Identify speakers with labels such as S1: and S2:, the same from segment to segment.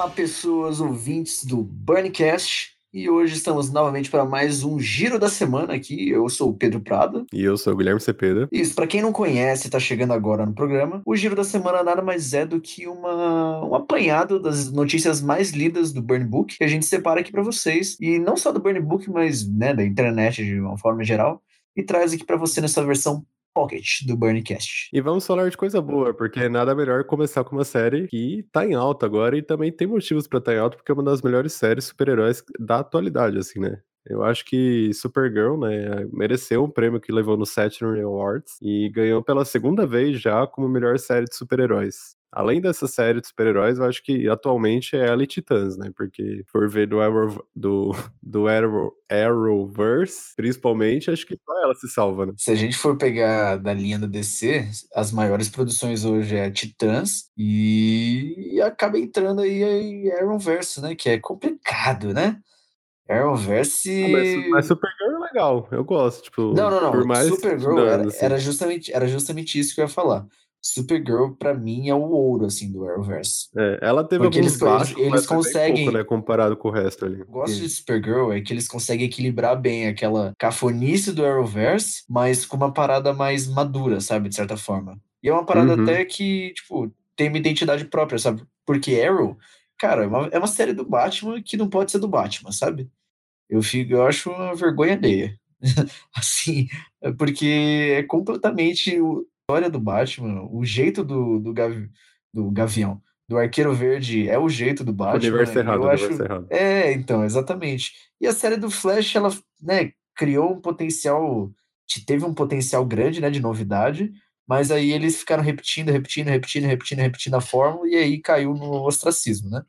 S1: Olá, pessoas ouvintes do Burncast. E hoje estamos novamente para mais um Giro da Semana aqui. Eu sou o Pedro Prado.
S2: E eu sou o Guilherme Cepeda.
S1: Isso, para quem não conhece e está chegando agora no programa, o Giro da Semana nada mais é do que uma, um apanhado das notícias mais lidas do Burn Book que a gente separa aqui para vocês. E não só do Burn Book, mas né, da internet de uma forma geral. E traz aqui para você nessa versão Pocket do Burncast.
S2: E vamos falar de coisa boa, porque nada melhor começar com uma série que tá em alta agora e também tem motivos para estar tá em alta, porque é uma das melhores séries super-heróis da atualidade, assim, né? Eu acho que Supergirl, né, mereceu um prêmio que levou no Saturn Awards e ganhou pela segunda vez já como melhor série de super-heróis. Além dessa série de super-heróis, eu acho que atualmente é ela e Titãs, né? Porque por ver do, Arrow, do, do Arrow, Arrowverse, principalmente, acho que só ela se salva, né?
S1: Se a gente for pegar da linha da DC, as maiores produções hoje é Titãs e, e acaba entrando aí a Arrowverse, né? Que é complicado, né? Arrowverse.
S2: Ah, mas, mas Supergirl é legal, eu gosto. Tipo,
S1: não, não, não. Por mais Supergirl era, assim. era, justamente, era justamente isso que eu ia falar. Supergirl, para mim, é o ouro, assim, do Arrowverse.
S2: É, ela teve Porque alguns eles, baixos, eles conseguem... Pouco, né, comparado com o resto ali.
S1: Eu gosto de Supergirl é que eles conseguem equilibrar bem aquela cafonice do Arrowverse, mas com uma parada mais madura, sabe, de certa forma. E é uma parada uhum. até que, tipo, tem uma identidade própria, sabe? Porque Arrow, cara, é uma, é uma série do Batman que não pode ser do Batman, sabe? Eu, fico, eu acho uma vergonha alheia. assim, porque é completamente história do Batman, o jeito do, do, Gavi, do Gavião, do Arqueiro Verde é o jeito do Batman.
S2: Universo errado, eu acho... errado.
S1: É, então, exatamente. E a série do Flash, ela, né, criou um potencial, teve um potencial grande, né, de novidade, mas aí eles ficaram repetindo, repetindo, repetindo, repetindo, repetindo a fórmula e aí caiu no ostracismo, né?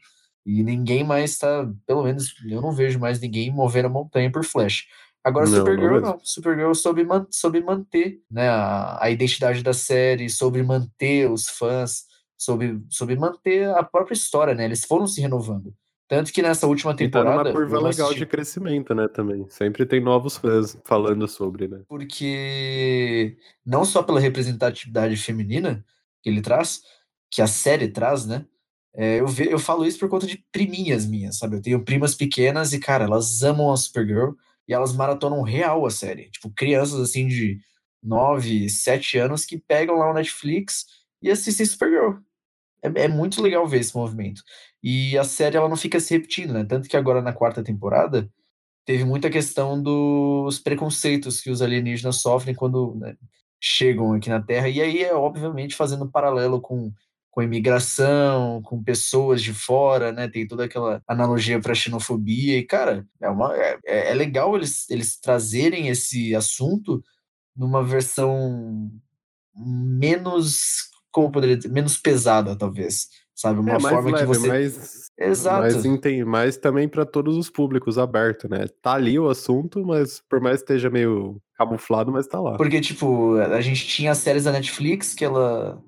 S1: E ninguém mais tá, pelo menos eu não vejo mais ninguém mover a montanha por Flash. Agora, não, Supergirl não, não. Supergirl soube, man soube manter né, a, a identidade da série, soube manter os fãs, soube, soube manter a própria história, né? Eles foram se renovando. Tanto que nessa última temporada. E tá
S2: numa curva legal assisti... de crescimento, né? Também. Sempre tem novos fãs falando sobre, né?
S1: Porque não só pela representatividade feminina que ele traz, que a série traz, né? É, eu, ve, eu falo isso por conta de priminhas minhas, sabe? Eu tenho primas pequenas e, cara, elas amam a Supergirl e elas maratonam real a série. Tipo, crianças assim de 9, 7 anos que pegam lá o Netflix e assistem Supergirl. É, é muito legal ver esse movimento. E a série ela não fica se repetindo, né? Tanto que agora na quarta temporada teve muita questão dos preconceitos que os alienígenas sofrem quando né, chegam aqui na Terra. E aí é obviamente fazendo paralelo com com imigração, com pessoas de fora, né? Tem toda aquela analogia para xenofobia. E, cara, é, uma, é, é, legal eles, eles trazerem esse assunto numa versão menos, como poderia dizer, menos pesada, talvez. Sabe? Uma
S2: é,
S1: forma
S2: leve,
S1: que você.
S2: Mais,
S1: Exato.
S2: Mas, entende, mas também para todos os públicos aberto, né? Tá ali o assunto, mas por mais que esteja meio camuflado, mas tá lá.
S1: Porque, tipo, a gente tinha as séries da Netflix que ela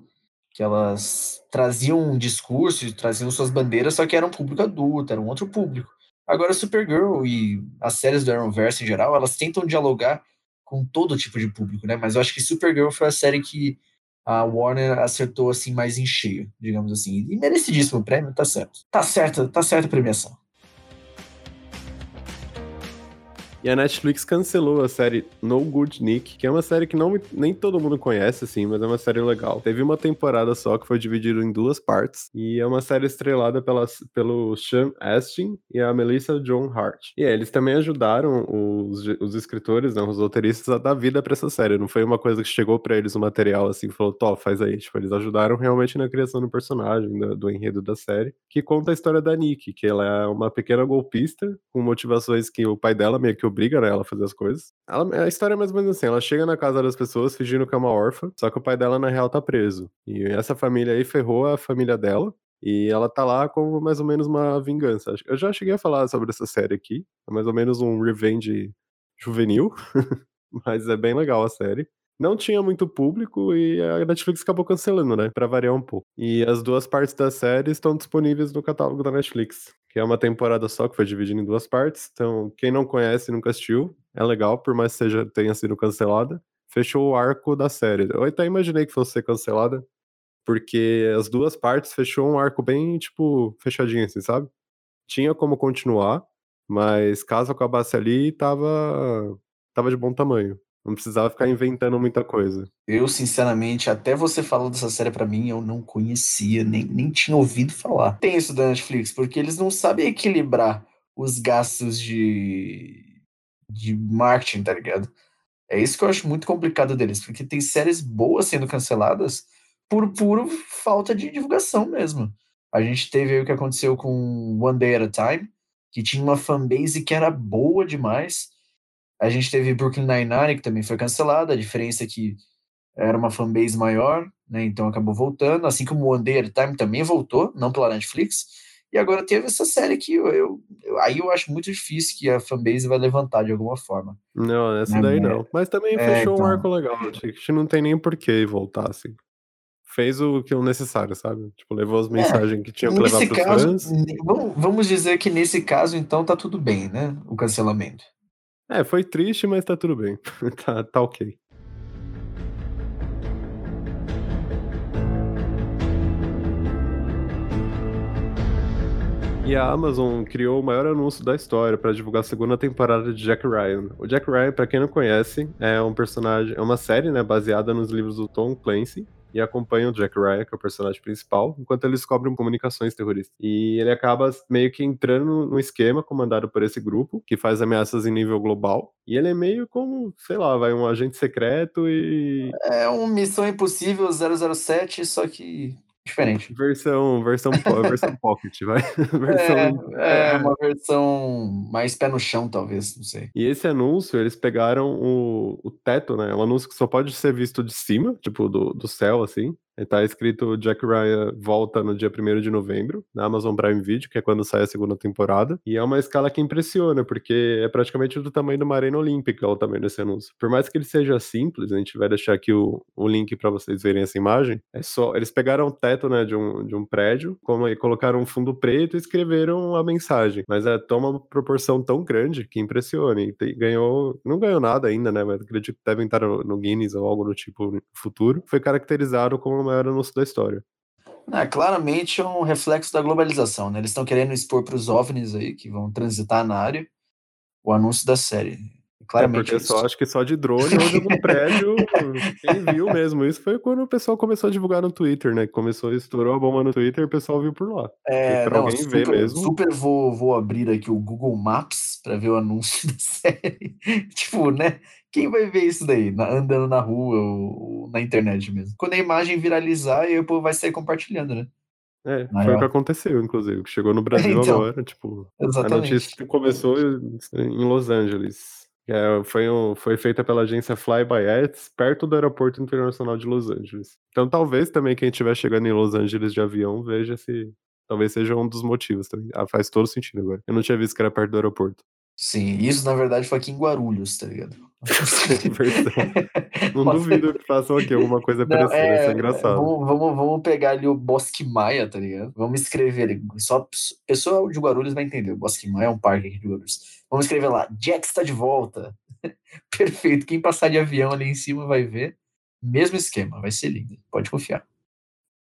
S1: que elas traziam um discurso, traziam suas bandeiras, só que era um público adulto, era um outro público. Agora, Supergirl e as séries do Arrowverse em geral, elas tentam dialogar com todo tipo de público, né? Mas eu acho que Supergirl foi a série que a Warner acertou assim mais em cheio, digamos assim. E merecidíssimo o prêmio, tá certo. Tá certo, tá certo a premiação.
S2: E a Netflix cancelou a série No Good Nick, que é uma série que não, nem todo mundo conhece, assim, mas é uma série legal. Teve uma temporada só que foi dividida em duas partes. E é uma série estrelada pela, pelo Sean Astin e a Melissa John Hart. E é, eles também ajudaram os, os escritores, né, os roteiristas, a dar vida pra essa série. Não foi uma coisa que chegou para eles o material assim, falou, Tó, faz aí. Tipo, eles ajudaram realmente na criação do personagem, do, do enredo da série, que conta a história da Nick, que ela é uma pequena golpista com motivações que o pai dela meio que obriga né, ela a fazer as coisas. Ela, a história é mais ou menos assim: ela chega na casa das pessoas fingindo que é uma órfã, só que o pai dela, na real, tá preso. E essa família aí ferrou a família dela. E ela tá lá como mais ou menos uma vingança. Eu já cheguei a falar sobre essa série aqui. É mais ou menos um revenge juvenil. mas é bem legal a série. Não tinha muito público e a Netflix acabou cancelando, né? Pra variar um pouco. E as duas partes da série estão disponíveis no catálogo da Netflix que é uma temporada só que foi dividida em duas partes. Então, quem não conhece e nunca assistiu, é legal, por mais que seja, tenha sido cancelada. Fechou o arco da série. Eu até imaginei que fosse ser cancelada, porque as duas partes fechou um arco bem, tipo, fechadinho, assim, sabe? Tinha como continuar, mas caso acabasse ali, tava, tava de bom tamanho. Não precisava ficar inventando muita coisa.
S1: Eu, sinceramente, até você falou dessa série para mim, eu não conhecia, nem, nem tinha ouvido falar. Tem isso da Netflix, porque eles não sabem equilibrar os gastos de, de marketing, tá ligado? É isso que eu acho muito complicado deles, porque tem séries boas sendo canceladas por puro falta de divulgação mesmo. A gente teve o que aconteceu com One Day at a Time, que tinha uma fanbase que era boa demais. A gente teve Brooklyn Nine-Nine, que também foi cancelada, a diferença é que era uma fanbase maior, né, então acabou voltando, assim como One Day at a Time também voltou, não pela Netflix, e agora teve essa série que eu, eu, eu, aí eu acho muito difícil que a fanbase vai levantar de alguma forma.
S2: Não, essa
S1: né,
S2: daí
S1: mas-
S2: não. Mas também
S1: é,
S2: fechou um
S1: então.
S2: arco legal. Acho que não tem nem porquê voltar, assim. Fez o que é o necessário, sabe? Tipo, levou as mensagens que tinham que levar pros
S1: caso,
S2: fãs.
S1: vamos, vamos dizer que nesse caso, então, tá tudo bem, né? O cancelamento.
S2: É, foi triste, mas tá tudo bem. tá, tá ok. E a Amazon criou o maior anúncio da história para divulgar a segunda temporada de Jack Ryan. O Jack Ryan, para quem não conhece, é um personagem, é uma série, né, baseada nos livros do Tom Clancy e acompanha o Jack Ryan, que é o personagem principal, enquanto eles cobrem comunicações terroristas. E ele acaba meio que entrando num esquema comandado por esse grupo, que faz ameaças em nível global. E ele é meio como, sei lá, vai um agente secreto e
S1: É um Missão Impossível 007, só que diferente.
S2: versão versão versão pocket, vai. versão
S1: É, é uma versão mais pé no chão, talvez, não sei.
S2: E esse anúncio, eles pegaram o, o teto, né? É um anúncio que só pode ser visto de cima, tipo, do, do céu, assim. E tá escrito Jack Ryan volta no dia 1 de novembro, na Amazon Prime Video, que é quando sai a segunda temporada. E é uma escala que impressiona, porque é praticamente do tamanho de uma arena olímpica o tamanho desse anúncio. Por mais que ele seja simples, a gente vai deixar aqui o, o link para vocês verem essa imagem. É só. Eles pegaram o teto, né, de um, de um prédio, como, e colocaram um fundo preto e escreveram a mensagem. Mas é, toma uma proporção tão grande que impressiona. E tem- ganhou. Não ganhou nada ainda, né? Mas acredito que devem estar no, no Guinness ou algo do tipo no futuro. Foi caracterizado como o maior anúncio da história.
S1: Ah, claramente é um reflexo da globalização, né? Eles estão querendo expor para os OVNIs aí, que vão transitar na área, o anúncio da série.
S2: É
S1: Claramente
S2: porque
S1: isso.
S2: só acho que só de drone ou de algum prédio, quem viu mesmo isso foi quando o pessoal começou a divulgar no Twitter, né? Começou, estourou a bomba no Twitter e o pessoal viu por lá.
S1: É,
S2: pra
S1: não,
S2: alguém ver
S1: super,
S2: mesmo.
S1: super vou, vou abrir aqui o Google Maps para ver o anúncio da série. tipo, né? Quem vai ver isso daí? Na- andando na rua ou, ou na internet mesmo. Quando a imagem viralizar, aí o povo vai sair compartilhando, né?
S2: É,
S1: Aí,
S2: foi
S1: ó.
S2: o que aconteceu, inclusive, que chegou no Brasil
S1: Então,
S2: agora, tipo, a
S1: Exatamente.
S2: notícia começou em Los Angeles. é- foi, um- foi feita pela agência Fly by Ets, perto do Aeroporto Internacional de Los Angeles. Então talvez também quem estiver chegando em Los Angeles de avião veja se. Talvez seja um dos motivos também. Ah, faz todo sentido agora. Eu não tinha visto que era perto do aeroporto.
S1: Sim, isso na verdade foi aqui em Guarulhos, tá ligado?
S2: Não duvido que façam aqui alguma coisa
S1: Não,
S2: parecida, isso é
S1: é,
S2: engraçado.
S1: vamos, vamos, vamos pegar ali o Bosque Maia, tá ligado? Vamos escrever ali. Só pessoa de Guarulhos vai entender. O Bosque Maia é um parque aqui de Guarulhos. Vamos escrever lá. Jack está de volta. Perfeito. Quem passar de avião ali em cima vai ver. Mesmo esquema. Vai ser lindo. Pode confiar.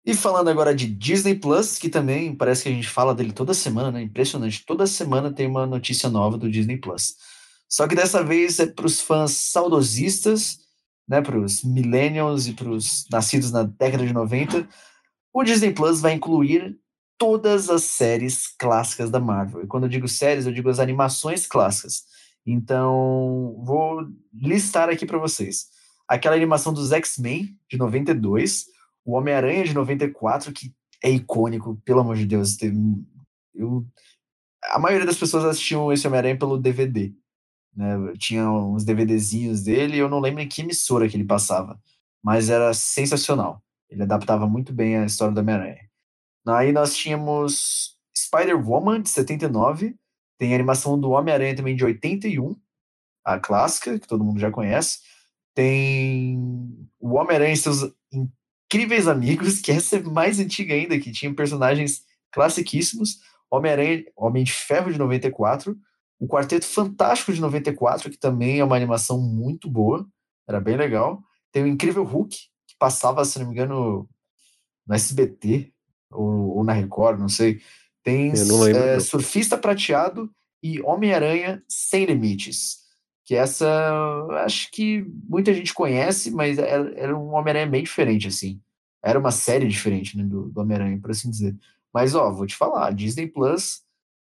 S1: E falando agora de Disney Plus, que também parece que a gente fala dele toda semana, né? Impressionante. Toda semana tem uma notícia nova do Disney Plus. Só que dessa vez é para os fãs saudosistas, né? Para os millennials e para os nascidos na década de 90. O Disney Plus vai incluir todas as séries clássicas da Marvel. E quando eu digo séries, eu digo as animações clássicas. Então, vou listar aqui para vocês. Aquela animação dos X-Men de 92, o Homem-Aranha de 94, que é icônico, pelo amor de Deus. Eu, a maioria das pessoas assistiam esse Homem-Aranha pelo DVD. Né? Tinha uns DVDzinhos dele, eu não lembro em que emissora que ele passava, mas era sensacional. Ele adaptava muito bem a história do Homem-Aranha. Aí nós tínhamos Spider-Woman, de 79, tem a animação do Homem-Aranha também de 81, a clássica, que todo mundo já conhece. Tem o Homem-Aranha e seus incríveis amigos, que essa é mais antiga ainda, que tinha personagens classiquíssimos. Homem-Aranha, Homem de Ferro de 94, o Quarteto Fantástico de 94, que também é uma animação muito boa, era bem legal. Tem o Incrível Hulk, que passava, se não me engano, no SBT ou, ou na Record, não sei. Tem
S2: não
S1: é. Surfista Prateado e Homem-Aranha Sem Limites. Que essa, acho que muita gente conhece, mas era, era um Homem-Aranha bem diferente, assim. Era uma série diferente né, do, do Homem-Aranha, por assim dizer. Mas, ó, vou te falar, Disney Plus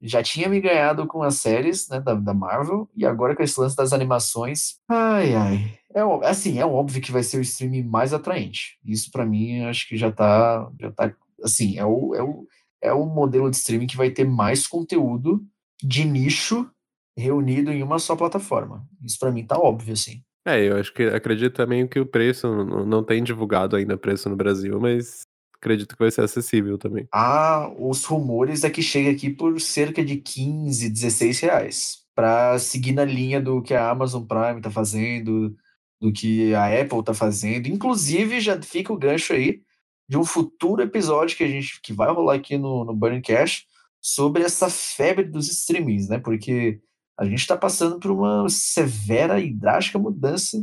S1: já tinha me ganhado com as séries né, da, da Marvel, e agora com esse lance das animações, ai, ai. É, assim, é óbvio que vai ser o streaming mais atraente. Isso, pra mim, acho que já tá, já tá assim, é o, é, o, é o modelo de streaming que vai ter mais conteúdo de nicho reunido em uma só plataforma. Isso pra mim tá óbvio, assim.
S2: É, eu acho que acredito também que o preço não, tem divulgado ainda preço no Brasil, mas acredito que vai ser acessível também.
S1: Ah, os rumores é que chega aqui por cerca de 15, 16 reais. Para seguir na linha do que a Amazon Prime tá fazendo, do que a Apple tá fazendo. Inclusive, já fica o gancho aí de um futuro episódio que a gente que vai rolar aqui no, no Burning Cash sobre essa febre dos streamings, né? Porque a gente está passando por uma severa e drástica mudança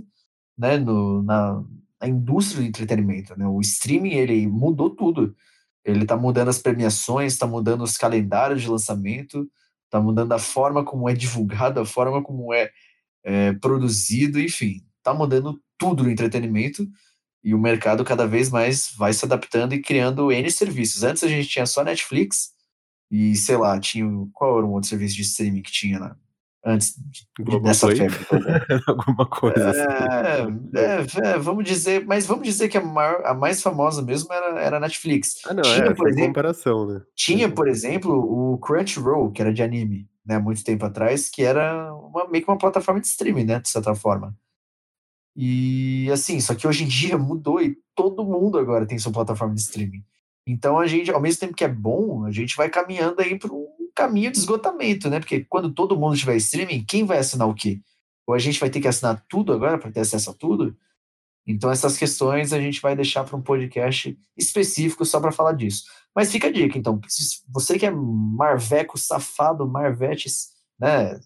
S1: né, no, na, na indústria do entretenimento. Né? O streaming ele mudou tudo. Ele está mudando as premiações, está mudando os calendários de lançamento, está mudando a forma como é divulgado, a forma como é, é produzido, enfim, está mudando tudo no entretenimento e o mercado cada vez mais vai se adaptando e criando N serviços. Antes a gente tinha só Netflix e, sei lá, tinha qual era um outro serviço de streaming que tinha lá, antes de, dessa febre?
S2: Alguma coisa assim.
S1: É, é, é, vamos dizer, mas vamos dizer que a, maior- a mais famosa mesmo era, era a Netflix.
S2: Ah, não,
S1: tinha,
S2: é,
S1: por exemplo,
S2: comparação, né?
S1: tinha, por exemplo, o Crunchyroll, que era de anime, né, muito tempo atrás, que era uma, meio que uma plataforma de streaming, né, de certa forma. E assim, só que hoje em dia mudou e todo mundo agora tem sua plataforma de streaming. Então a gente, ao mesmo tempo que é bom, a gente vai caminhando aí para um caminho de esgotamento, né? Porque quando todo mundo tiver streaming, quem vai assinar o quê? Ou a gente vai ter que assinar tudo agora para ter acesso a tudo? Então essas questões a gente vai deixar para um podcast específico só para falar disso. Mas fica a dica, então, você que é marveco, safado, marvetes, né?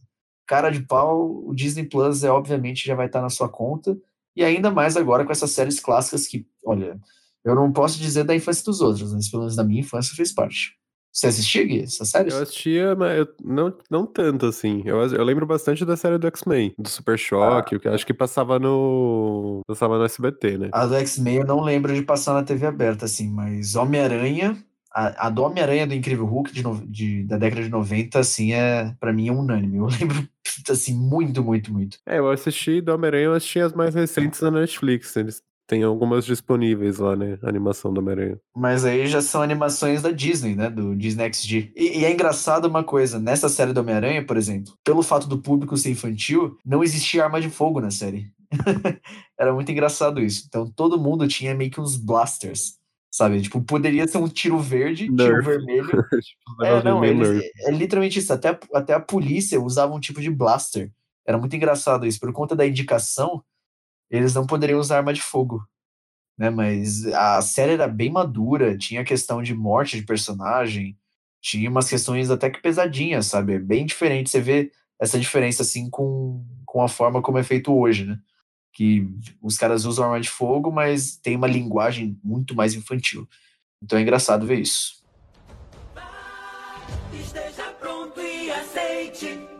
S1: Cara de pau, o Disney Plus é obviamente já vai estar na sua conta e ainda mais agora com essas séries clássicas que, olha, eu não posso dizer da infância dos outros, mas pelo menos da minha infância fez parte. Você assistia, Gui, essas séries?
S2: Eu assistia, mas eu não, não tanto, assim. Eu, eu lembro bastante da série do X-Men, do Super Choque, o que acho que passava no. Passava no SBT, né?
S1: A do X-Men eu não lembro de passar na TV aberta, assim, mas Homem-Aranha, a, a do Homem-Aranha do Incrível Hulk de, de- da década de 90, assim, é, pra mim é unânime. Eu lembro, assim, muito, muito, muito.
S2: É, eu assisti do Homem-Aranha, eu assisti as mais recentes na Netflix. Eles têm algumas disponíveis lá, né? A animação do Homem-Aranha.
S1: Mas aí já são animações da Disney, né? Do Disney XD. E, e é engraçado uma coisa, nessa série do Homem-Aranha, por exemplo, pelo fato do público ser infantil, não existia arma de fogo na série. Era muito engraçado isso. Então todo mundo tinha meio que uns blasters, sabe? Tipo, poderia ser um tiro verde, tiro
S2: Nerf.
S1: vermelho.
S2: Tipo,
S1: É, não, eles,
S2: nerd.
S1: é literalmente isso. Até, até a polícia usava um tipo de blaster. Era muito engraçado isso. Por conta da indicação, eles não poderiam usar arma de fogo. Né? Mas a série era bem madura, tinha questão de morte de personagem, tinha umas questões até que pesadinhas, sabe? É bem diferente. Você vê essa diferença assim com, com a forma como é feito hoje, né? Que os caras usam arma de fogo, mas tem uma linguagem muito mais infantil. Então é engraçado ver isso.
S3: Esteja pronto e aceite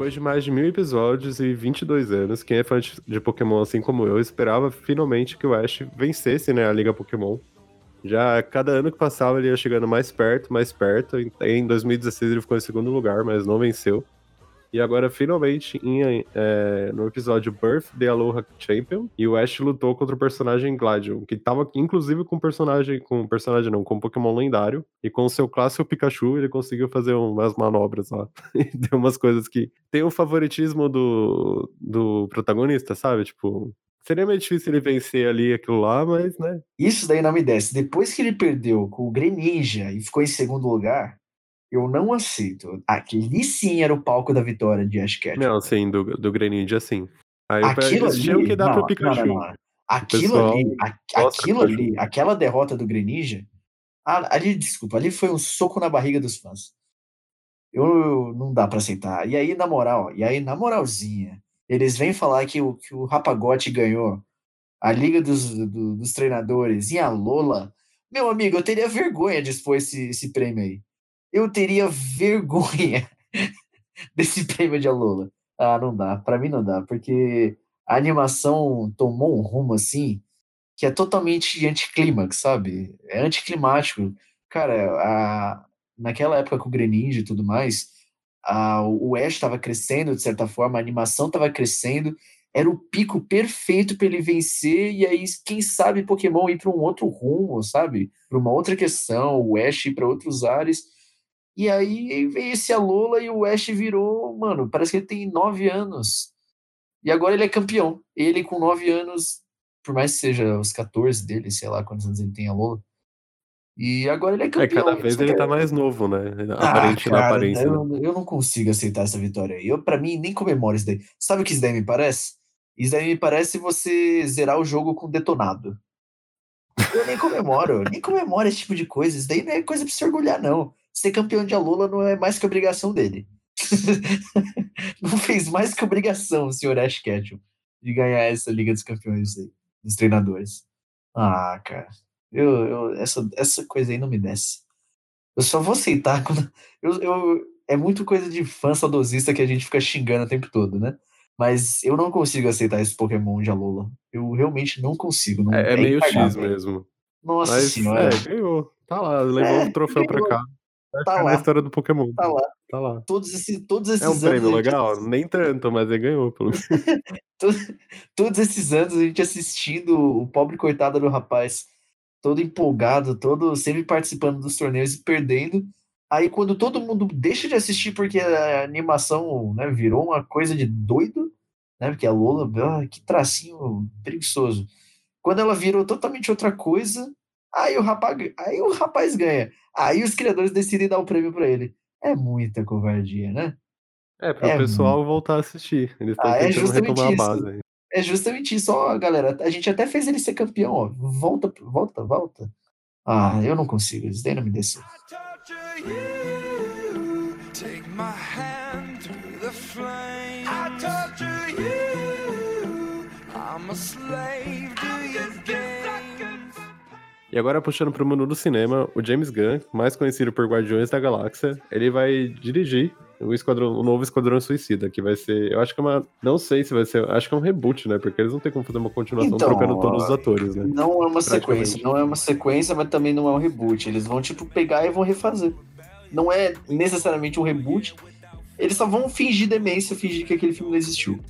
S2: Depois de mais de mil episódios e 22 anos, quem é fã de Pokémon assim como eu, esperava finalmente que o Ash vencesse né, a Liga Pokémon. Já cada ano que passava ele ia chegando mais perto, mais perto. Em 2016 ele ficou em segundo lugar, mas não venceu. E agora, finalmente, em, é, no episódio Birth the Aloha Champion, e o Ash lutou contra o personagem Gladion, que tava inclusive com personagem, com personagem não, com um Pokémon lendário, e com o seu clássico Pikachu, ele conseguiu fazer umas manobras lá. E deu umas coisas que. Tem o favoritismo do, do protagonista, sabe? Tipo, seria meio difícil ele vencer ali aquilo lá, mas, né?
S1: Isso daí não me desce. Depois que ele perdeu com o Greninja e ficou em segundo lugar, eu não aceito. Aquele sim era o palco da vitória de Ash Ketchum.
S2: Não, assim, do, do Greninja, sim. Aí
S1: Aquilo
S2: tinham
S1: ali,
S2: que dar
S1: não,
S2: pro Pikachu.
S1: não, não. Aquilo
S2: pessoal
S1: ali, a- aquilo ali, aquela derrota do Greninja, ali, desculpa, ali foi um soco na barriga dos fãs. Eu não dá pra aceitar. E aí, na moral, e aí, na moralzinha, eles vêm falar que o, que o Rapagote ganhou a Liga dos, do- dos Treinadores e a Lola, meu amigo, eu teria vergonha de expor esse, esse prêmio aí. Eu teria vergonha desse prêmio de a Lola. Ah, não dá. Pra mim não dá, porque a animação tomou um rumo assim que é totalmente anticlímax, sabe? É anticlimático. Cara, a, naquela época com o Greninja e tudo mais, a, o Ash estava crescendo de certa forma, a animação estava crescendo, era o pico perfeito para ele vencer, e aí, quem sabe, Pokémon ir para um outro rumo, sabe? Para uma outra questão, o Ash ir para outros ares. E aí veio esse Alola e o Ash virou, mano, parece que ele tem nove anos. E agora ele é campeão. Ele com nove anos, por mais que seja os 14 dele, sei lá quantos anos ele tem a Lola. E agora ele é
S2: É,
S1: campeão.
S2: cada vez ele
S1: que-
S2: tá mais novo, né?
S1: Ah,
S2: Aparente na
S1: cara,
S2: aparência. né?
S1: Eu, eu não consigo aceitar essa vitória aí. Eu, pra mim, nem comemoro isso daí. Sabe o que isso daí me parece? Isso daí me parece você zerar o jogo com detonado. Eu nem comemoro, nem comemoro esse tipo de coisa. Isso daí não é coisa pra se orgulhar, não. Ser campeão de Alola não é mais que obrigação dele. não fez mais que obrigação o senhor Ash Ketchum de ganhar essa Liga dos Campeões aí, dos treinadores. Ah, cara. Eu, eu- essa, essa coisa aí não me desce. Eu só vou aceitar quando. Eu, eu- é muito coisa de fã saudosista que a gente fica xingando o tempo todo, né? Mas eu não consigo aceitar esse Pokémon de Alola. Eu realmente não consigo. Não,
S2: É, é meio X mesmo.
S1: Nossa
S2: Mas,
S1: senhora.
S2: é, ganhou. Tá lá, levou
S1: É,
S2: o troféu pra
S1: ganhou.
S2: cá.
S1: Tá lá.
S2: na história do Pokémon.
S1: Tá lá.
S2: Tá lá.
S1: Todos, esse, todos esses
S2: É um
S1: anos.
S2: prêmio
S1: a gente
S2: legal?
S1: assist-
S2: Nem tanto, mas ele ganhou, pelo menos.
S1: to- todos esses anos a gente assistindo o pobre coitado do rapaz, todo empolgado, todo sempre participando dos torneios e perdendo. Aí quando todo mundo deixa de assistir porque a animação né, virou uma coisa de doido, né? Porque a Lola, ah, que tracinho preguiçoso. Quando ela virou totalmente outra coisa, aí o rapaz, aí o rapaz ganha. Aí os criadores decidem dar o prêmio para ele. É muita covardia, né?
S2: É, para
S1: É
S2: o pessoal voltar a assistir. Eles estão
S1: Ah, é
S2: tentando
S1: justamente
S2: retomar a
S1: isso.
S2: base aí.
S1: É justamente isso, ó, galera. A gente até fez ele ser campeão, ó. Volta, volta, volta. Ah, eu não consigo, isso daí não me desceu.
S3: torture you. Take my hand through the flame. I torture you. I'm a slave to your games.
S2: E agora, puxando pro mundo do cinema, o James Gunn, mais conhecido por Guardiões da Galáxia, ele vai dirigir o, esquadrão, o novo Esquadrão Suicida, que vai ser. Eu acho que é uma. Não sei se vai ser. Acho que é um reboot, né? Porque eles não tem como fazer uma continuação
S1: Então,
S2: trocando todos os atores, né?
S1: Não é uma sequência, não é uma sequência, mas também não é um reboot. Eles vão, tipo, pegar e vão refazer. Não é necessariamente um reboot. Eles só vão fingir demência, fingir que aquele filme não existiu.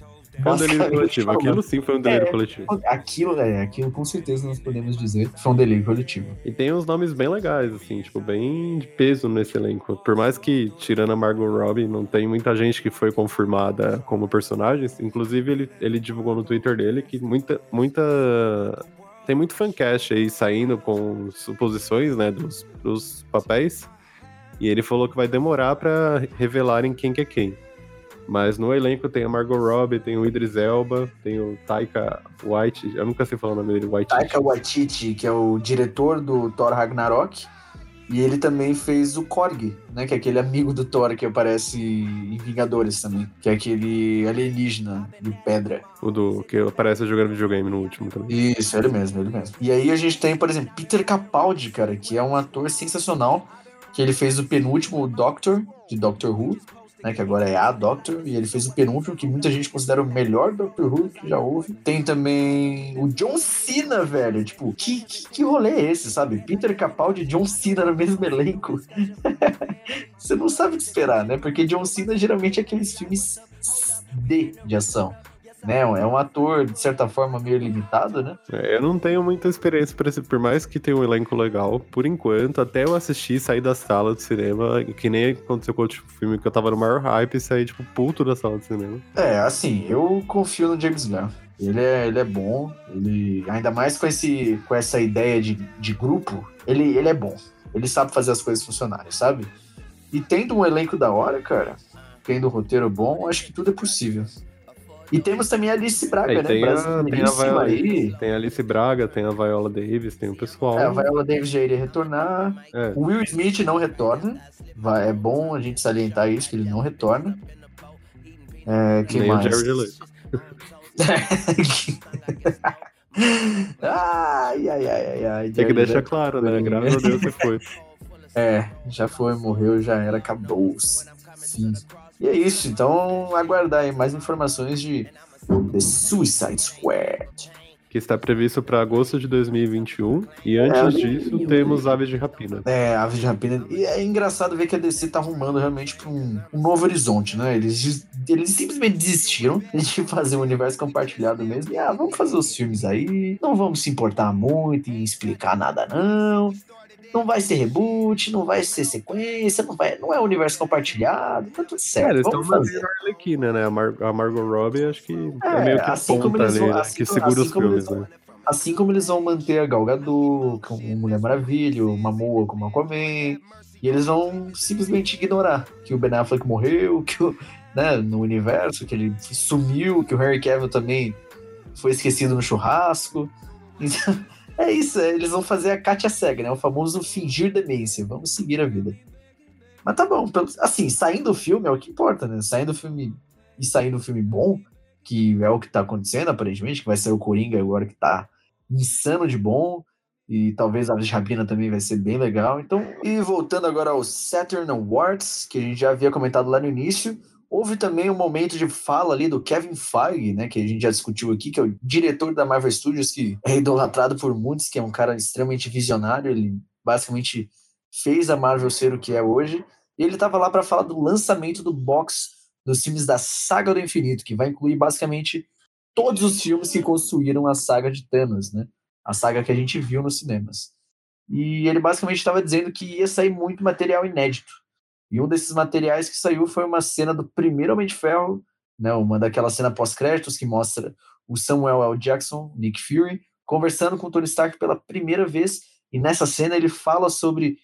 S2: Foi um delírio
S1: Basicamente
S2: coletivo. Aquilo sim foi um delírio
S1: É.
S2: coletivo.
S1: Aquilo, é, aquilo com certeza nós podemos dizer que foi um delírio coletivo.
S2: E tem uns nomes bem legais, assim, tipo, bem de peso nesse elenco. Por mais que, tirando a Margot Robbie, não tem muita gente que foi confirmada como personagens. Inclusive, ele, ele divulgou no Twitter dele que muita. muita tem muito fancast aí saindo com suposições, né, dos, dos papéis. E ele falou que vai demorar pra revelarem quem que é quem. Mas no elenco tem a Margot Robbie, tem o Idris Elba, tem o Taika White, eu nunca sei falar o nome dele, White.
S1: Taika Waititi, que é o diretor do Thor Ragnarok, e ele também fez o Korg, né, que é aquele amigo do Thor que aparece em Vingadores também, que é aquele alienígena de pedra.
S2: O do que aparece jogando videogame no último também.
S1: Isso, ele mesmo, ele mesmo. E aí a gente tem, por exemplo, Peter Capaldi, cara, que é um ator sensacional, que ele fez o penúltimo Doctor, de Doctor Who, né, que agora é a Doctor, e ele fez o penúltimo, que muita gente considera o melhor Doctor Who que já houve. Tem também o John Cena, velho, tipo, que, que, que rolê é esse, sabe? Peter Capaldi e John Cena no mesmo elenco. Você não sabe o que esperar, né? Porque John Cena geralmente é aqueles filmes D de ação. Né? É um ator, de certa forma, meio limitado, né?
S2: É, Eu não tenho muita experiência pra esse, por mais que tenha um elenco legal, por enquanto, até eu assistir e sair da sala de cinema, que nem aconteceu com o último filme que eu tava no maior hype e saí, tipo, puto da sala de cinema.
S1: É, assim, eu confio no James Gunn. Ele é, ele é bom, ele ainda mais com, esse, com essa ideia de, de grupo, ele, ele é bom. Ele sabe fazer as coisas funcionarem, sabe? E tendo um elenco da hora, cara, tendo um roteiro bom, acho que tudo é possível. E temos também a Alice Braga,
S2: É,
S1: né?
S2: tem a, tem, a Viola,
S1: aí.
S2: tem a Alice Braga, tem a Viola Davis, tem o pessoal.
S1: É, a Viola Davis já iria retornar.
S2: É.
S1: O Will Smith não retorna. Vai, é bom a gente salientar isso, que ele não retorna. É, que
S2: nem
S1: mais?
S2: o Jared Leto.
S1: ai, ai, ai, ai.
S2: Tem que deixar claro, né? Graças a Deus você foi.
S1: É, já foi, morreu, já era, acabou. Sim. E é isso, então aguardar aí mais informações de The Suicide Squad.
S2: Que está previsto para agosto de 2021. E antes
S1: É,
S2: disso,
S1: eu-
S2: temos Aves de Rapina.
S1: É, Aves de Rapina. E é engraçado ver que a DC tá arrumando realmente pra um, um novo horizonte, né? Eles, eles simplesmente desistiram de fazer um universo compartilhado mesmo. E, ah, vamos fazer os filmes aí. Não vamos se importar muito em explicar nada, não. Não vai ser reboot, não vai ser sequência, não, vai, não é universo compartilhado, tá tudo
S2: É,
S1: certo.
S2: eles estão
S1: vamos fazer.
S2: fazendo a Arlequina, né? A, Mar a Margot Robbie, acho que é,
S1: É,
S2: meio que
S1: assim como
S2: ponta
S1: eles
S2: ali,
S1: vão-
S2: né?
S1: assim
S2: que
S1: como-
S2: segura
S1: assim
S2: os
S1: como
S2: filmes,
S1: eles vão-
S2: né?
S1: Assim como eles vão manter a Gal Gadot, com o Mulher Maravilha, o Mamoa como Aquaman, e eles vão simplesmente ignorar que o Ben Affleck morreu, que o, né, no universo, que ele sumiu, que o Henry Cavill também foi esquecido no churrasco. Então, é isso, eles vão fazer a Katia cega, né? O famoso fingir demência. Vamos seguir a vida. Mas tá bom, assim, saindo do filme é o que importa, né? Saindo do filme e saindo do filme bom, que é o que tá acontecendo aparentemente, que vai sair o Coringa agora que tá insano de bom. E talvez a de Rapina também vai ser bem legal. Então, e voltando agora ao Saturn Awards, que a gente já havia comentado lá no início, houve também um momento de fala ali do Kevin Feige, né, que a gente já discutiu aqui, que é o diretor da Marvel Studios, que é idolatrado por muitos, que é um cara extremamente visionário, ele basicamente fez a Marvel ser o que é hoje. E ele estava lá para falar do lançamento do box dos filmes da Saga do Infinito, que vai incluir basicamente todos os filmes que construíram a saga de Thanos, né? A saga que a gente viu nos cinemas. E ele basicamente estava dizendo que ia sair muito material inédito. E um desses materiais que saiu foi uma cena do primeiro Homem de Ferro, né? Uma daquelas cenas pós-créditos que mostra o Samuel L. Jackson, Nick Fury, conversando com o Tony Stark pela primeira vez. E nessa cena ele fala sobre,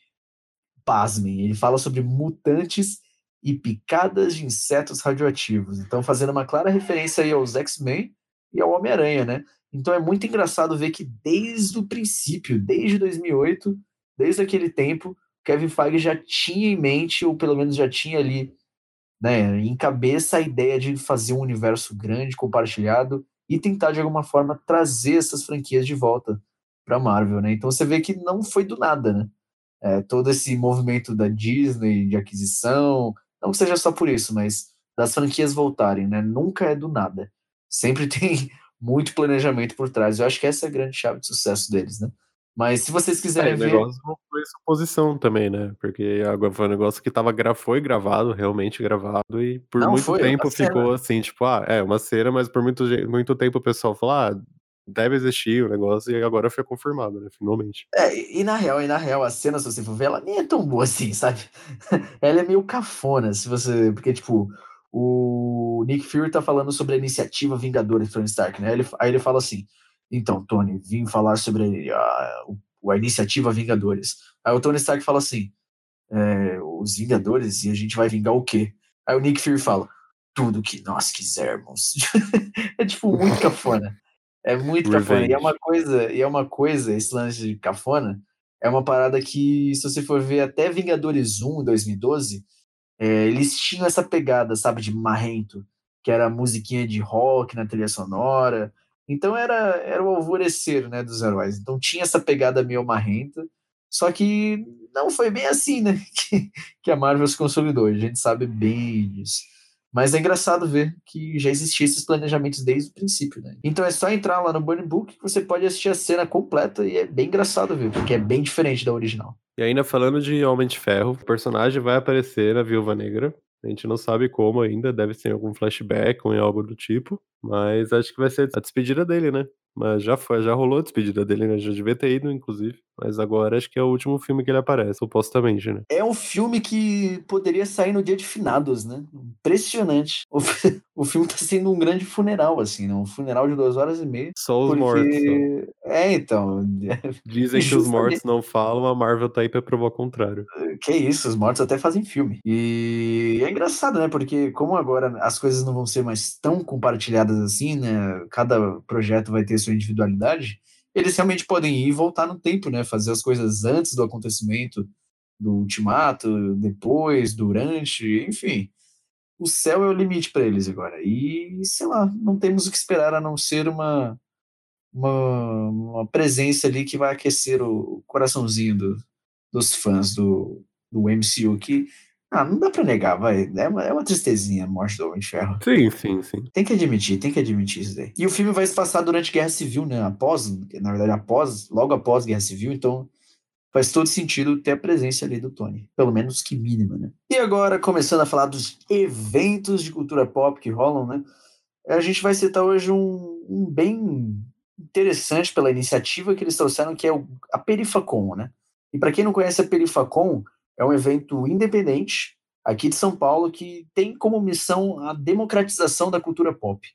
S1: pasmem, ele fala sobre mutantes e picadas de insetos radioativos. Então, fazendo uma clara referência aí aos X-Men e ao Homem-Aranha, né? Então é muito engraçado ver que desde o princípio, desde 2008, desde aquele tempo, Kevin Feige já tinha em mente, ou pelo menos já tinha ali, né, em cabeça a ideia de fazer um universo grande, compartilhado e tentar de alguma forma trazer essas franquias de volta para Marvel, né? Então você vê que não foi do nada, né? É, todo esse movimento da Disney de aquisição, não que seja só por isso, mas das franquias voltarem, né? Nunca é do nada. Sempre tem muito planejamento por trás. Eu acho que essa é a grande chave de sucesso deles, né? Mas se vocês
S2: É,
S1: quiserem
S2: o
S1: ver.
S2: negócio não foi suposição também, né? Porque agora foi um negócio que tava, foi gravado, realmente gravado, e por
S1: Não,
S2: muito
S1: foi,
S2: tempo
S1: uma cena.
S2: ficou assim, tipo, ah, é uma cena, mas por muito, muito tempo o pessoal falou, ah, deve existir o negócio, e agora foi confirmado, né? Finalmente.
S1: É, e na real, e na real, a cena, se você for ver, ela nem é tão boa assim, sabe? ela é meio cafona, se você. Porque, tipo, o Nick Fury tá falando sobre a iniciativa Vingadora de Tony Stark, né? Ele, aí ele fala assim: então, Tony, vim falar sobre a, a iniciativa Vingadores. Aí o Tony Stark fala assim: é, os Vingadores e a gente vai vingar o quê? Aí o Nick Fury fala: tudo que nós quisermos. é tipo muito cafona. É muito cafona. E é
S2: Revenge.
S1: uma coisa, e é uma coisa, esse lance de cafona, é uma parada que, se você for ver até Vingadores 1 em 2012, é, eles tinham essa pegada, sabe, de marrento, que era musiquinha de rock na trilha sonora. Então era, era o alvorecer, né, dos heróis. Então tinha essa pegada meio marrenta, só que não foi bem assim, né, que, que a Marvel se consolidou. A gente sabe bem disso. Mas é engraçado ver que já existiam esses planejamentos desde o princípio, né? Então é só entrar lá no Burning Book que você pode assistir a cena completa e é bem engraçado ver, porque é bem diferente da original.
S2: E ainda falando de Homem de Ferro, o personagem vai aparecer na Viúva Negra. A gente não sabe como ainda, deve ser algum flashback ou algo do tipo. Mas acho que vai ser a despedida dele, né? Mas já foi, já rolou a despedida dele, né? Já devia ter ido, inclusive. Mas agora acho que é o último filme que ele aparece, supostamente, né?
S1: É um filme que poderia sair no dia de finados, né? Impressionante. O, o filme tá sendo um grande funeral, assim, né? Um funeral de duas horas e meia.
S2: Só os mortos.
S1: Porque... É, então.
S2: Dizem que os mortos não falam, a Marvel tá aí pra provar o contrário.
S1: Que isso, os mortos até fazem filme. E é engraçado, né? Porque como agora as coisas não vão ser mais tão compartilhadas assim, né? Cada projeto vai ter sua individualidade, eles realmente podem ir e voltar no tempo, né? Fazer as coisas antes do acontecimento do ultimato, depois, durante, enfim. O céu é o limite para eles agora. E, sei lá, não temos o que esperar a não ser uma uma, uma presença ali que vai aquecer o coraçãozinho do, dos fãs do, do MCU, que ah, não dá pra negar, vai. É uma, é uma tristezinha a morte do Homem de Ferro.
S2: Sim, sim, sim.
S1: Tem que admitir, tem que admitir isso daí. E o filme vai se passar durante a Guerra Civil, né? Após, na verdade, após, logo após a Guerra Civil, então faz todo sentido ter a presença ali do Tony. Pelo menos que mínima, né? E agora, começando a falar dos eventos de cultura pop que rolam, né? A gente vai citar hoje um, um bem interessante pela iniciativa que eles trouxeram, que é o, a Perifacon, né? E para quem não conhece a Perifacon, é um evento independente aqui de São Paulo que tem como missão a democratização da cultura pop.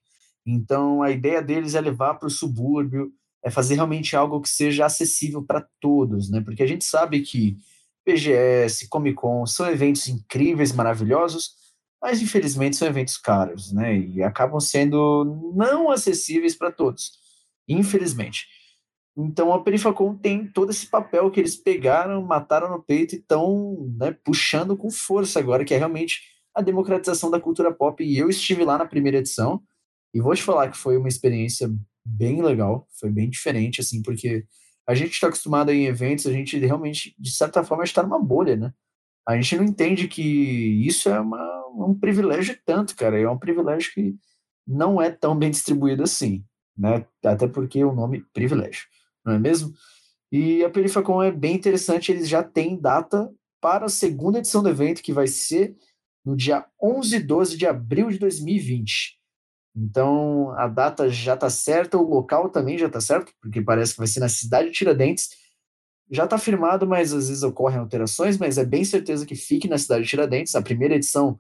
S1: Então, a ideia deles é levar para o subúrbio, é fazer realmente algo que seja acessível para todos, né? Porque a gente sabe que PGS, Comic Con são eventos incríveis, maravilhosos, mas infelizmente são eventos caros, né? E acabam sendo não acessíveis para todos, infelizmente. Então a Perifacon tem todo esse papel que eles pegaram, mataram no peito e estão né, puxando com força agora, que é realmente a democratização da cultura pop. E eu estive lá na primeira edição e vou te falar que foi uma experiência bem legal, foi bem diferente, assim, porque a gente está acostumado em eventos, a gente realmente, de certa forma, está numa bolha, né? A gente não entende que isso é uma, um privilégio tanto, cara, é um privilégio que não é tão bem distribuído assim, né? Até porque o nome privilégio não é mesmo? E a Perifacon é bem interessante, eles já têm data para a segunda edição do evento, que vai ser no dia 11 e 12 de abril de 2020. Então, a data já está certa, o local também já está certo, porque parece que vai ser na cidade de Tiradentes. Já está firmado, mas às vezes ocorrem alterações, mas é bem certeza que fique na cidade de Tiradentes. A primeira edição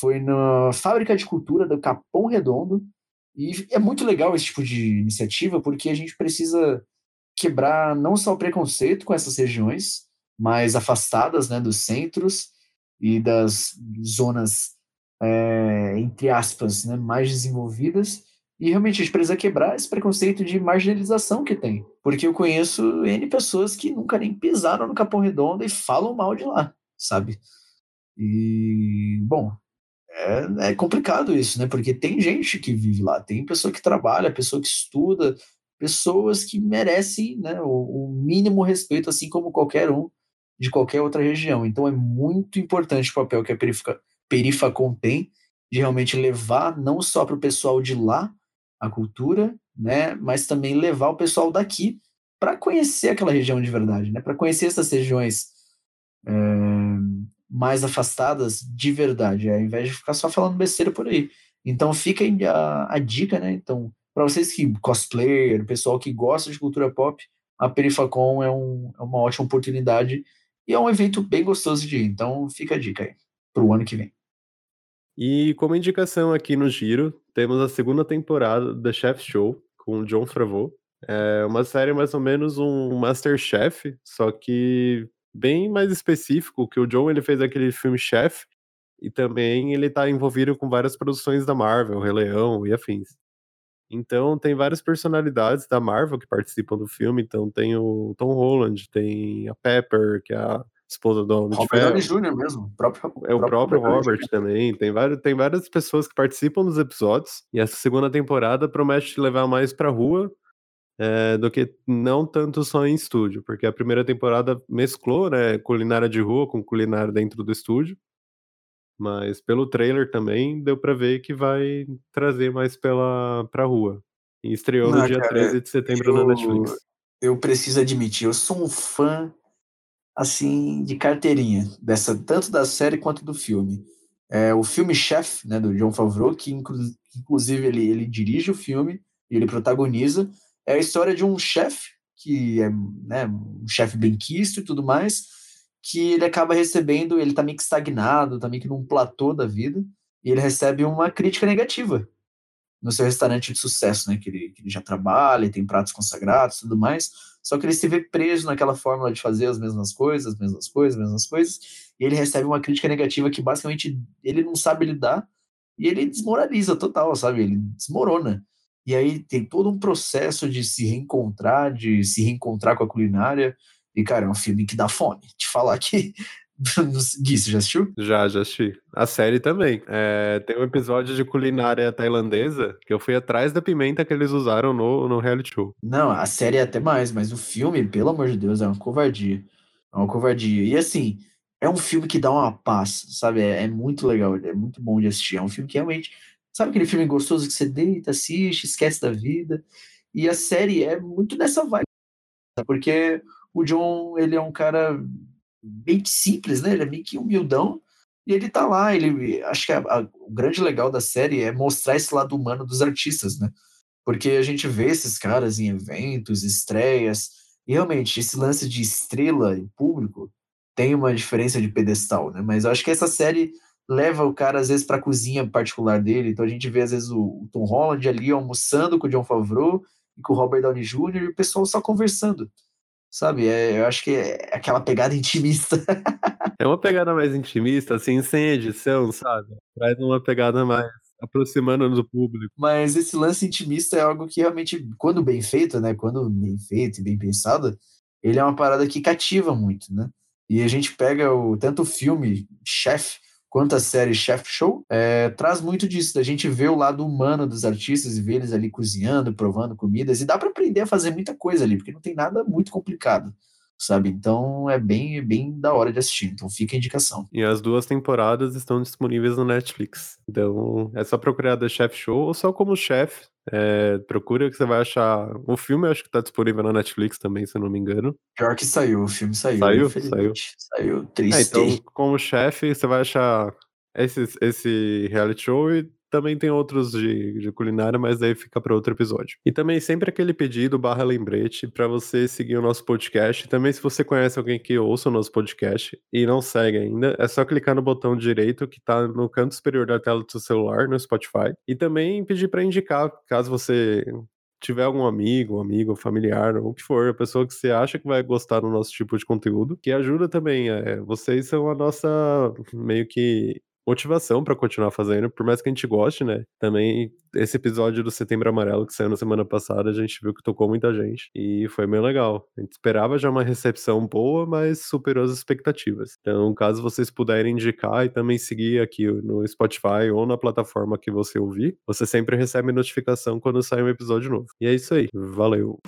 S1: foi na Fábrica de Cultura do Capão Redondo, e é muito legal esse tipo de iniciativa, porque a gente precisa quebrar não só o preconceito com essas regiões mais afastadas né, dos centros e das zonas, é, entre aspas, né, mais desenvolvidas, e realmente a gente precisa quebrar esse preconceito de marginalização que tem. Porque eu conheço N pessoas que nunca nem pisaram no Capão Redondo e falam mal de lá, sabe? E, bom, é, é, complicado isso, né? Porque tem gente que vive lá, tem pessoa que trabalha, pessoa que estuda, pessoas que merecem né, o, o, mínimo respeito, assim como qualquer um de qualquer outra região. Então é muito importante o papel que a Perifa, Perifacon tem de realmente levar não só para o pessoal de lá a cultura, né, mas também levar o pessoal daqui para conhecer aquela região de verdade, né, para conhecer essas regiões é, mais afastadas de verdade, ao invés de ficar só falando besteira por aí. Então fica a, a dica, né? Então para vocês que cosplayer, pessoal que gosta de cultura pop, a Perifacon é, um, é uma ótima oportunidade e é um evento bem gostoso de ir. Então fica a dica aí para o ano que vem.
S2: E como indicação aqui no Giro, temos a segunda temporada da Chef Show com o John Favreau. É uma série mais ou menos um Masterchef, só que bem mais específico, que o John ele fez aquele filme Chef e também ele está envolvido com várias produções da Marvel, Rei Leão e afins. Então tem várias personalidades da Marvel que participam do filme. Então tem o Tom Holland, tem a Pepper, que é a esposa do Homem
S1: Robert Downey Jr. mesmo, próprio,
S2: é o próprio, próprio Robert também. Tem várias, tem várias pessoas que participam dos episódios. E essa segunda temporada promete te levar mais pra rua é, do que não tanto só em estúdio, porque a primeira temporada mesclou, né, culinária de rua com culinária dentro do estúdio. Mas pelo trailer também deu para ver que vai trazer mais pela pra rua. E estreou Não, no dia cara, 13 de setembro eu, na Netflix.
S1: Eu preciso admitir, eu sou um fã assim de carteirinha dessa tanto da série quanto do filme. É, o filme Chef, né, do John Favreau, que inclu, inclusive ele, ele dirige o filme e ele protagoniza, é a história de um chefe que é né, um chefe benquisto e tudo mais, que ele acaba recebendo, ele tá meio que estagnado, tá meio que num platô da vida, e ele recebe uma crítica negativa no seu restaurante de sucesso, né, que ele, que ele já trabalha, tem pratos consagrados tudo mais, só que ele se vê preso naquela fórmula de fazer as mesmas coisas, as mesmas coisas, as mesmas coisas, e ele recebe uma crítica negativa que basicamente ele não sabe lidar, e ele desmoraliza total, sabe, ele desmorona. E aí tem todo um processo de se reencontrar, de se reencontrar com a culinária, e, cara, é um filme que dá fome. Te falar que Gui, você já assistiu?
S2: Já, já assisti. A série também. É, tem um episódio de culinária tailandesa que eu fui atrás da pimenta que eles usaram no, no reality show.
S1: Não, a série é até mais, mas o filme, pelo amor de Deus, é uma covardia. É uma covardia. E assim, é um filme que dá uma paz, sabe? É, é muito legal, é muito bom de assistir. É um filme que realmente. Sabe aquele filme gostoso que você deita, assiste, esquece da vida? E a série é muito nessa vibe, porque o John, ele é um cara bem simples, né? Ele é meio que humildão, e ele tá lá, ele acho que a, a, o grande legal da série é mostrar esse lado humano dos artistas, né? Porque a gente vê esses caras em eventos, estreias, e realmente esse lance de estrela e público tem uma diferença de pedestal, né? Mas eu acho que essa série leva o cara às vezes para a cozinha particular dele. Então a gente vê às vezes o, o, Tom Holland ali almoçando com o John Favreau e com o Robert Downey Jr. e o pessoal só conversando. Sabe? É, eu acho que é aquela pegada intimista.
S2: é uma pegada mais intimista, assim, sem edição, sabe? Traz uma pegada mais aproximando do público.
S1: Mas esse lance intimista é algo que realmente, quando bem feito, né? Quando bem feito e bem pensado, ele é uma parada que cativa muito, né? E a gente pega o, tanto o filme Chef quanto a série Chef Show, é, traz muito disso, da gente ver o lado humano dos artistas e ver eles ali cozinhando, provando comidas, e dá para aprender a fazer muita coisa ali, porque não tem nada muito complicado sabe? Então é bem, bem da hora de assistir. Então fica a indicação.
S2: E as duas temporadas estão disponíveis no Netflix. Então é só procurar The Chef Show ou só como Chef. É, procura que você vai achar. O filme acho que tá disponível na Netflix também, se eu não me engano.
S1: Pior que saiu, o filme saiu.
S2: Saiu? Saiu.
S1: Saiu triste. É,
S2: então, como chefe, você vai achar esse, esse reality show e também tem outros de, de culinária, mas aí fica para outro episódio. E também sempre aquele pedido barra lembrete para você seguir o nosso podcast. Também se você conhece alguém que ouça o nosso podcast e não segue ainda, é só clicar no botão direito que está no canto superior da tela do seu celular no Spotify. E também pedir para indicar, caso você tiver algum amigo, amigo, familiar, ou o que for, a pessoa que você acha que vai gostar do nosso tipo de conteúdo, que ajuda também. É, vocês são a nossa meio que motivação para continuar fazendo, por mais que a gente goste, né? Também esse episódio do Setembro Amarelo que saiu na semana passada, a gente viu que tocou muita gente e foi bem legal. A gente esperava já uma recepção boa, mas superou as expectativas. Então, caso vocês puderem indicar e também seguir aqui no Spotify ou na plataforma que você ouvir, você sempre recebe notificação quando sai um episódio novo. E é isso aí. Valeu.